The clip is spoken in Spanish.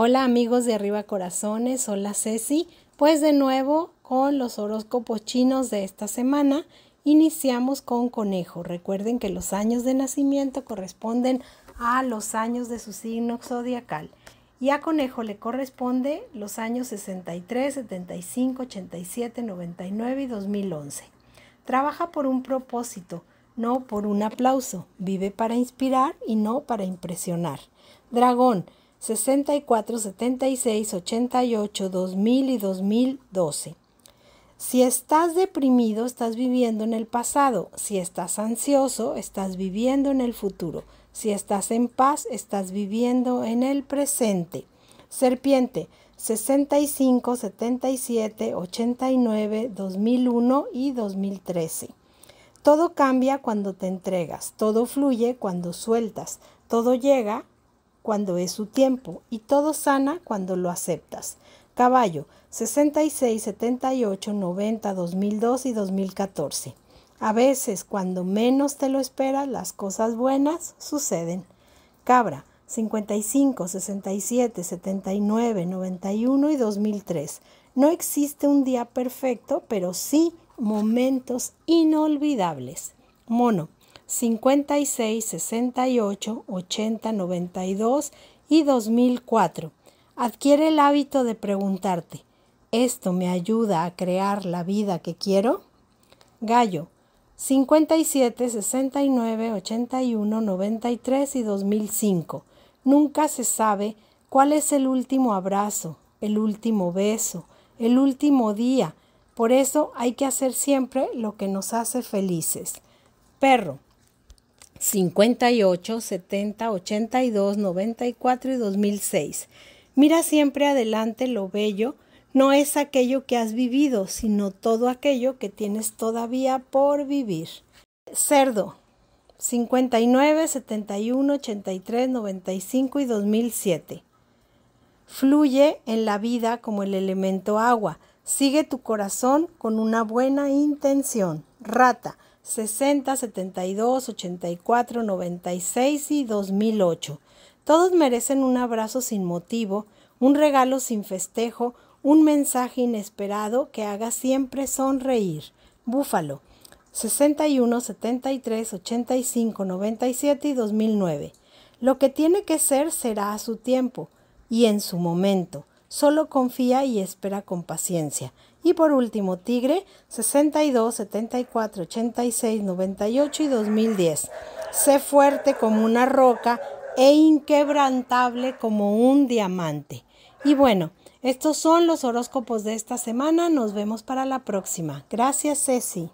Hola amigos de Arriba Corazones, hola Ceci. Pues de nuevo con los horóscopos chinos de esta semana. Iniciamos con conejo. Recuerden que los años de nacimiento corresponden a los años de su signo zodiacal. Y a conejo le corresponde los años 63, 75, 87, 99 y 2011. Trabaja por un propósito, no por un aplauso. Vive para inspirar y no para impresionar. Dragón 64, 76, 88, 2000 y 2012. Si estás deprimido, estás viviendo en el pasado. Si estás ansioso, estás viviendo en el futuro. Si estás en paz, estás viviendo en el presente. Serpiente 65, 77, 89, 2001 y 2013. Todo cambia cuando te entregas, todo fluye cuando sueltas, todo llega cuando es su tiempo y todo sana cuando lo aceptas. Caballo 66, 78, 90, 2002 y 2014. A veces, cuando menos te lo esperas, las cosas buenas suceden. Cabra 55, 67, 79, 91 y 2003. No existe un día perfecto, pero sí momentos inolvidables. Mono 56, 68, 80, 92 y 2004. Adquiere el hábito de preguntarte, ¿esto me ayuda a crear la vida que quiero? Gallo 57, 69, 81, 93 y 2005. Nunca se sabe cuál es el último abrazo, el último beso, el último día. Por eso hay que hacer siempre lo que nos hace felices. Perro 58, 70, 82, 94 y 2006. Mira siempre adelante lo bello, no es aquello que has vivido, sino todo aquello que tienes todavía por vivir. Cerdo 59, 71, 83, 95 y 2007. Fluye en la vida como el elemento agua. Sigue tu corazón con una buena intención. Rata 60, 72, 84, 96 y 2008. Todos merecen un abrazo sin motivo, un regalo sin festejo, un mensaje inesperado que haga siempre sonreír. Búfalo 61, 73, 85, 97 y 2009. Lo que tiene que ser será a su tiempo y en su momento. Solo confía y espera con paciencia. Y por último, Tigre 62, 74, 86, 98 y 2010. Sé fuerte como una roca e inquebrantable como un diamante. Y bueno, estos son los horóscopos de esta semana. Nos vemos para la próxima. Gracias, Ceci.